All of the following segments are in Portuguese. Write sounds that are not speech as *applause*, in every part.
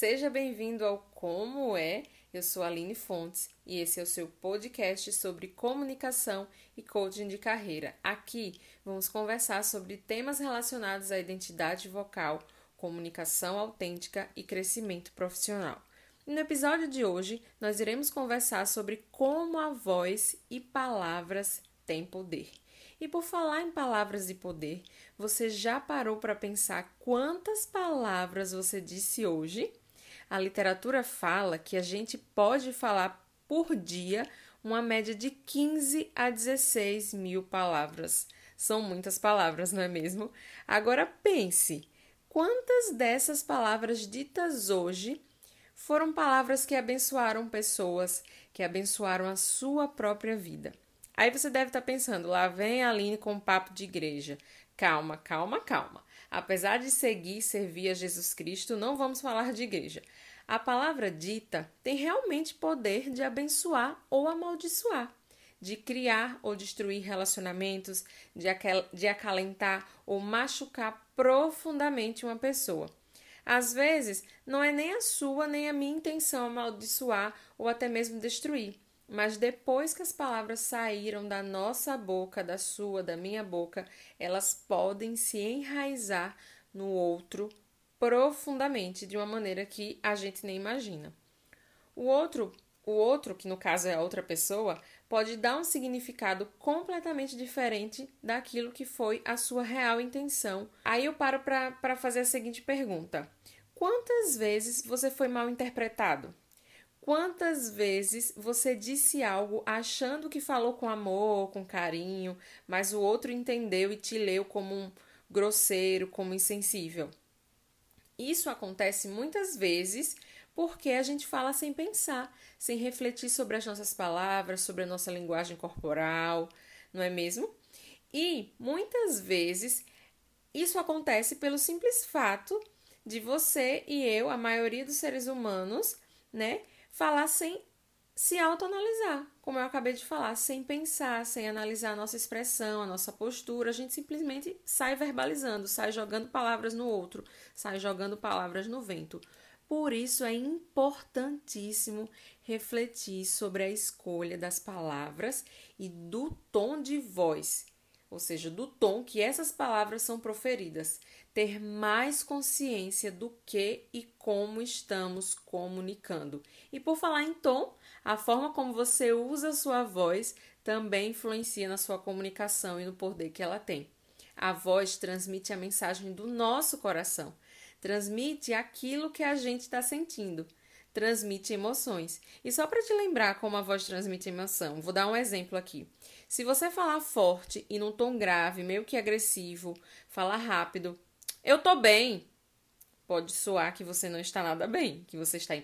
Seja bem-vindo ao Como É. Eu sou Aline Fontes e esse é o seu podcast sobre comunicação e coaching de carreira. Aqui vamos conversar sobre temas relacionados à identidade vocal, comunicação autêntica e crescimento profissional. no episódio de hoje, nós iremos conversar sobre como a voz e palavras têm poder. E por falar em palavras e poder, você já parou para pensar quantas palavras você disse hoje? A literatura fala que a gente pode falar por dia uma média de 15 a 16 mil palavras. São muitas palavras, não é mesmo? Agora pense: quantas dessas palavras ditas hoje foram palavras que abençoaram pessoas, que abençoaram a sua própria vida? Aí você deve estar pensando, lá vem a Aline com papo de igreja. Calma, calma, calma. Apesar de seguir e servir a Jesus Cristo, não vamos falar de igreja. A palavra dita tem realmente poder de abençoar ou amaldiçoar, de criar ou destruir relacionamentos, de, de acalentar ou machucar profundamente uma pessoa. Às vezes, não é nem a sua nem a minha intenção amaldiçoar ou até mesmo destruir mas depois que as palavras saíram da nossa boca, da sua, da minha boca, elas podem se enraizar no outro profundamente, de uma maneira que a gente nem imagina. O outro, o outro, que no caso é a outra pessoa, pode dar um significado completamente diferente daquilo que foi a sua real intenção. Aí eu paro para fazer a seguinte pergunta: Quantas vezes você foi mal interpretado? Quantas vezes você disse algo achando que falou com amor, com carinho, mas o outro entendeu e te leu como um grosseiro, como insensível? Isso acontece muitas vezes porque a gente fala sem pensar, sem refletir sobre as nossas palavras, sobre a nossa linguagem corporal, não é mesmo? E muitas vezes isso acontece pelo simples fato de você e eu, a maioria dos seres humanos, né, falar sem se autoanalisar, como eu acabei de falar, sem pensar, sem analisar a nossa expressão, a nossa postura, a gente simplesmente sai verbalizando, sai jogando palavras no outro, sai jogando palavras no vento. Por isso é importantíssimo refletir sobre a escolha das palavras e do tom de voz, ou seja, do tom que essas palavras são proferidas ter mais consciência do que e como estamos comunicando. E por falar em tom, a forma como você usa a sua voz também influencia na sua comunicação e no poder que ela tem. A voz transmite a mensagem do nosso coração, transmite aquilo que a gente está sentindo, transmite emoções. E só para te lembrar como a voz transmite emoção, vou dar um exemplo aqui. Se você falar forte e num tom grave, meio que agressivo, falar rápido, eu tô bem. Pode soar que você não está nada bem, que você está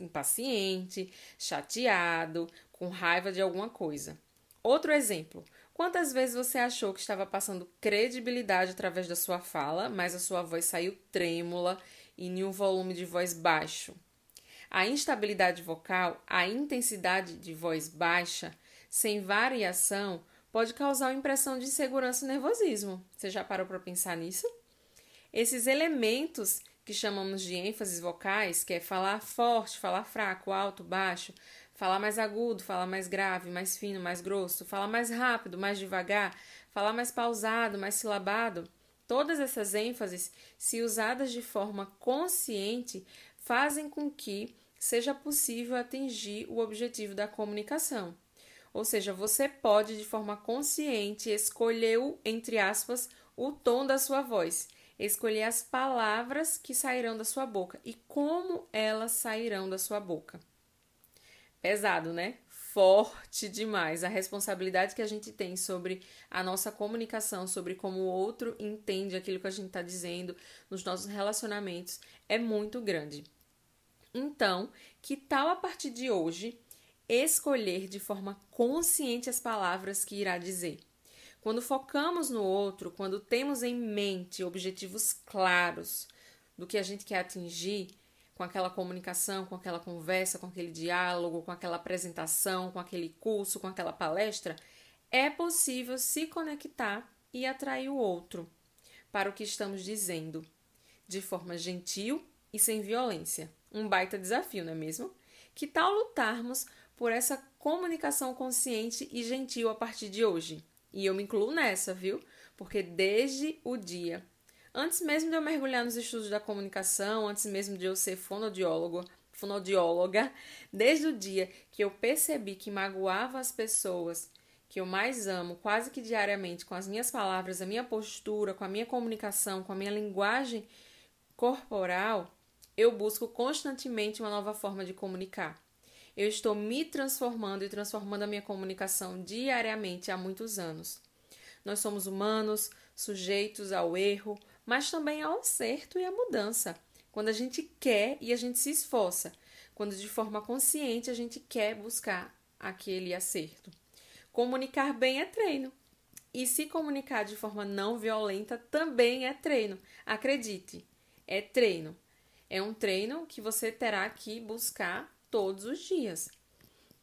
impaciente, chateado, com raiva de alguma coisa. Outro exemplo: quantas vezes você achou que estava passando credibilidade através da sua fala, mas a sua voz saiu trêmula e em um volume de voz baixo? A instabilidade vocal, a intensidade de voz baixa, sem variação, pode causar uma impressão de insegurança e nervosismo. Você já parou para pensar nisso? Esses elementos que chamamos de ênfases vocais, que é falar forte, falar fraco, alto, baixo, falar mais agudo, falar mais grave, mais fino, mais grosso, falar mais rápido, mais devagar, falar mais pausado, mais silabado, todas essas ênfases, se usadas de forma consciente, fazem com que seja possível atingir o objetivo da comunicação. Ou seja, você pode, de forma consciente, escolher o, entre aspas, o tom da sua voz escolher as palavras que sairão da sua boca e como elas sairão da sua boca. Pesado, né? Forte demais. A responsabilidade que a gente tem sobre a nossa comunicação, sobre como o outro entende aquilo que a gente está dizendo nos nossos relacionamentos é muito grande. Então, que tal a partir de hoje escolher de forma consciente as palavras que irá dizer? Quando focamos no outro, quando temos em mente objetivos claros do que a gente quer atingir com aquela comunicação, com aquela conversa, com aquele diálogo, com aquela apresentação, com aquele curso, com aquela palestra, é possível se conectar e atrair o outro para o que estamos dizendo, de forma gentil e sem violência. Um baita desafio, não é mesmo? Que tal lutarmos por essa comunicação consciente e gentil a partir de hoje? E eu me incluo nessa, viu? Porque desde o dia, antes mesmo de eu mergulhar nos estudos da comunicação, antes mesmo de eu ser fonodiólogo, fonodióloga, *laughs* desde o dia que eu percebi que magoava as pessoas que eu mais amo, quase que diariamente, com as minhas palavras, a minha postura, com a minha comunicação, com a minha linguagem corporal, eu busco constantemente uma nova forma de comunicar. Eu estou me transformando e transformando a minha comunicação diariamente há muitos anos. Nós somos humanos, sujeitos ao erro, mas também ao acerto e à mudança. Quando a gente quer e a gente se esforça, quando de forma consciente a gente quer buscar aquele acerto. Comunicar bem é treino. E se comunicar de forma não violenta também é treino. Acredite, é treino. É um treino que você terá que buscar todos os dias.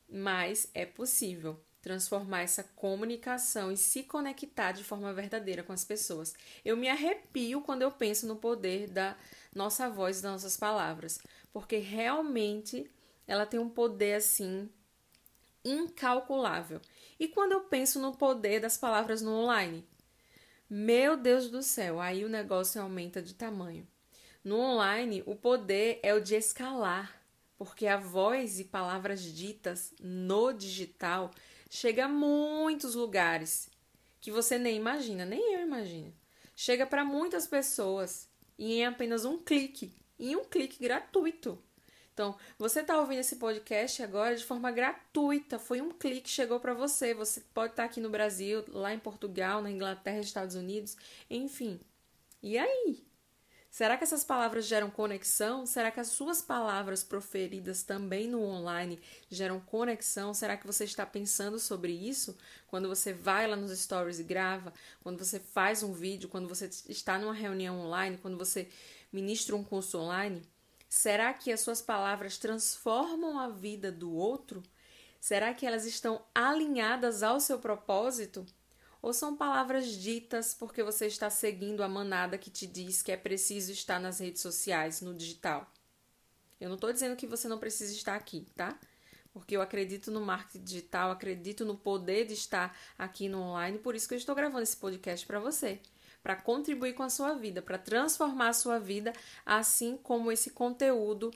Mas é possível transformar essa comunicação e se conectar de forma verdadeira com as pessoas. Eu me arrepio quando eu penso no poder da nossa voz, das nossas palavras, porque realmente ela tem um poder assim incalculável. E quando eu penso no poder das palavras no online, meu Deus do céu, aí o negócio aumenta de tamanho. No online, o poder é o de escalar porque a voz e palavras ditas no digital chega a muitos lugares que você nem imagina, nem eu imagino. Chega para muitas pessoas e em apenas um clique, em um clique gratuito. Então, você está ouvindo esse podcast agora de forma gratuita, foi um clique chegou para você. Você pode estar tá aqui no Brasil, lá em Portugal, na Inglaterra, Estados Unidos, enfim. E aí? Será que essas palavras geram conexão? Será que as suas palavras proferidas também no online geram conexão? Será que você está pensando sobre isso quando você vai lá nos stories e grava? Quando você faz um vídeo? Quando você está numa reunião online? Quando você ministra um curso online? Será que as suas palavras transformam a vida do outro? Será que elas estão alinhadas ao seu propósito? Ou são palavras ditas porque você está seguindo a manada que te diz que é preciso estar nas redes sociais, no digital? Eu não estou dizendo que você não precisa estar aqui, tá? Porque eu acredito no marketing digital, acredito no poder de estar aqui no online, por isso que eu estou gravando esse podcast para você, para contribuir com a sua vida, para transformar a sua vida, assim como esse conteúdo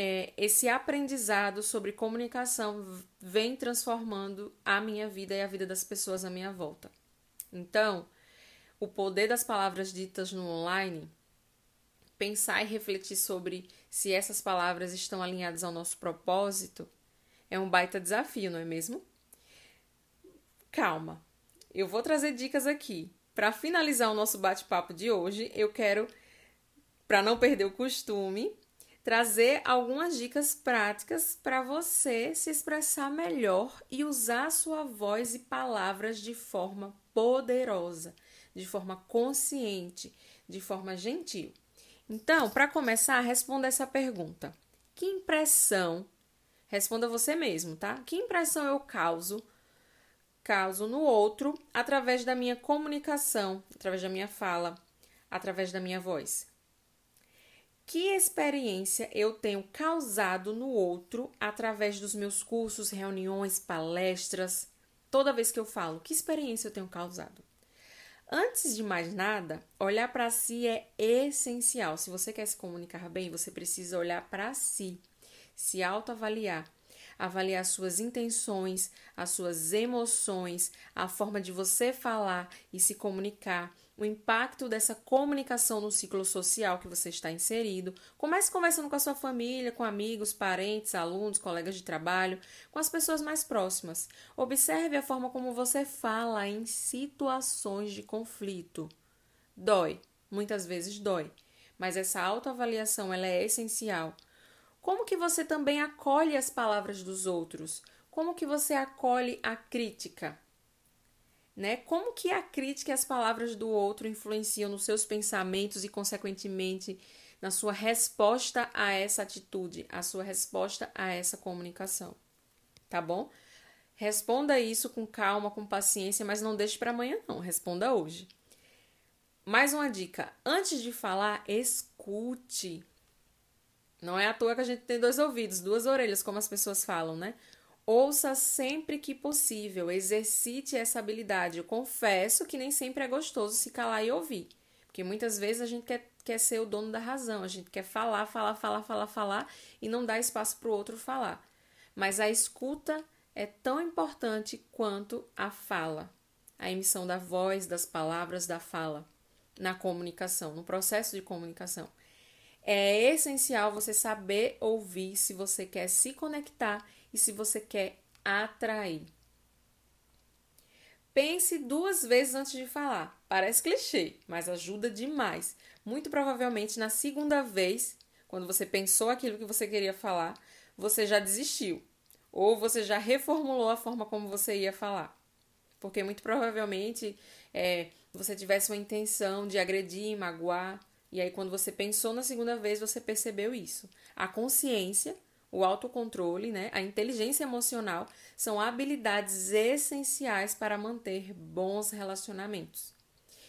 é, esse aprendizado sobre comunicação vem transformando a minha vida e a vida das pessoas à minha volta. Então, o poder das palavras ditas no online, pensar e refletir sobre se essas palavras estão alinhadas ao nosso propósito, é um baita desafio, não é mesmo? Calma, eu vou trazer dicas aqui. Para finalizar o nosso bate-papo de hoje, eu quero, para não perder o costume, trazer algumas dicas práticas para você se expressar melhor e usar sua voz e palavras de forma poderosa, de forma consciente, de forma gentil. Então, para começar, responda essa pergunta: Que impressão? Responda você mesmo, tá? Que impressão eu causo? Causo no outro através da minha comunicação, através da minha fala, através da minha voz que experiência eu tenho causado no outro através dos meus cursos, reuniões, palestras, toda vez que eu falo, que experiência eu tenho causado? Antes de mais nada, olhar para si é essencial. Se você quer se comunicar bem, você precisa olhar para si, se autoavaliar, avaliar suas intenções, as suas emoções, a forma de você falar e se comunicar, o impacto dessa comunicação no ciclo social que você está inserido. Comece conversando com a sua família, com amigos, parentes, alunos, colegas de trabalho, com as pessoas mais próximas. Observe a forma como você fala em situações de conflito. Dói, muitas vezes dói, mas essa autoavaliação ela é essencial. Como que você também acolhe as palavras dos outros? Como que você acolhe a crítica? Né? Como que a crítica e as palavras do outro influenciam nos seus pensamentos e, consequentemente, na sua resposta a essa atitude, a sua resposta a essa comunicação. Tá bom? Responda isso com calma, com paciência, mas não deixe para amanhã não, responda hoje. Mais uma dica, antes de falar, escute. Não é à toa que a gente tem dois ouvidos, duas orelhas, como as pessoas falam, né? Ouça sempre que possível, exercite essa habilidade. Eu confesso que nem sempre é gostoso se calar e ouvir, porque muitas vezes a gente quer, quer ser o dono da razão, a gente quer falar, falar, falar, falar, falar e não dá espaço para o outro falar. Mas a escuta é tão importante quanto a fala, a emissão da voz, das palavras, da fala na comunicação, no processo de comunicação. É essencial você saber ouvir se você quer se conectar e se você quer atrair. Pense duas vezes antes de falar. Parece clichê, mas ajuda demais. Muito provavelmente na segunda vez, quando você pensou aquilo que você queria falar, você já desistiu ou você já reformulou a forma como você ia falar. Porque muito provavelmente é, você tivesse uma intenção de agredir, magoar, e aí quando você pensou na segunda vez, você percebeu isso. A consciência, o autocontrole, né, a inteligência emocional são habilidades essenciais para manter bons relacionamentos.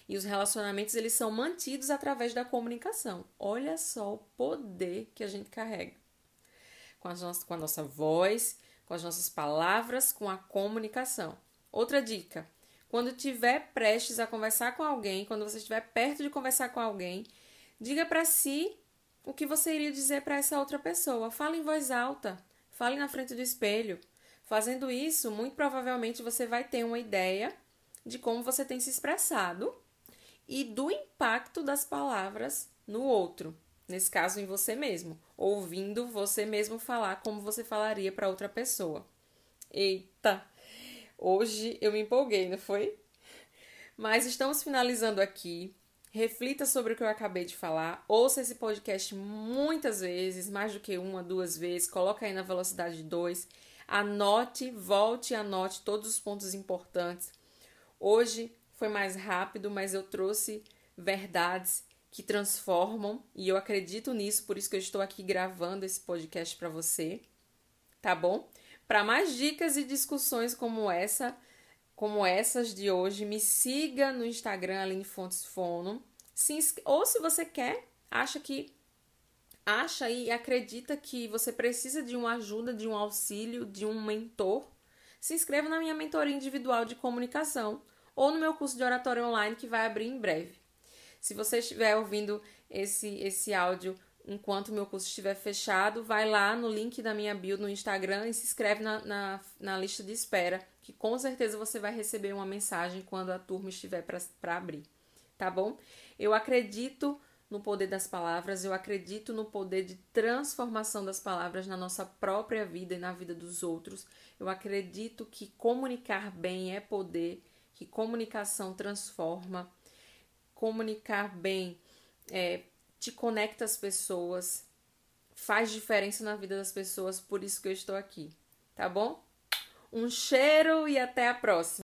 E os relacionamentos eles são mantidos através da comunicação. Olha só o poder que a gente carrega. Com a nossa, com a nossa voz, com as nossas palavras, com a comunicação. Outra dica: quando estiver prestes a conversar com alguém, quando você estiver perto de conversar com alguém, diga para si o que você iria dizer para essa outra pessoa. Fale em voz alta, fale na frente do espelho. Fazendo isso, muito provavelmente você vai ter uma ideia de como você tem se expressado e do impacto das palavras no outro, nesse caso em você mesmo, ouvindo você mesmo falar como você falaria para outra pessoa. Eita! Hoje eu me empolguei, não foi? Mas estamos finalizando aqui. Reflita sobre o que eu acabei de falar. Ouça esse podcast muitas vezes, mais do que uma, duas vezes. Coloca aí na velocidade 2. Anote, volte e anote todos os pontos importantes. Hoje foi mais rápido, mas eu trouxe verdades que transformam e eu acredito nisso, por isso que eu estou aqui gravando esse podcast para você. Tá bom? Para mais dicas e discussões como essa, como essas de hoje, me siga no Instagram Aline Fontes Fono. Se, ou se você quer, acha que acha e acredita que você precisa de uma ajuda, de um auxílio, de um mentor, se inscreva na minha mentoria individual de comunicação ou no meu curso de oratória online que vai abrir em breve. Se você estiver ouvindo esse esse áudio enquanto meu curso estiver fechado, vai lá no link da minha bio no Instagram e se inscreve na, na, na lista de espera, que com certeza você vai receber uma mensagem quando a turma estiver para abrir, tá bom? Eu acredito no poder das palavras, eu acredito no poder de transformação das palavras na nossa própria vida e na vida dos outros. Eu acredito que comunicar bem é poder, que comunicação transforma, comunicar bem é, te conecta às pessoas, faz diferença na vida das pessoas, por isso que eu estou aqui, tá bom? Um cheiro e até a próxima!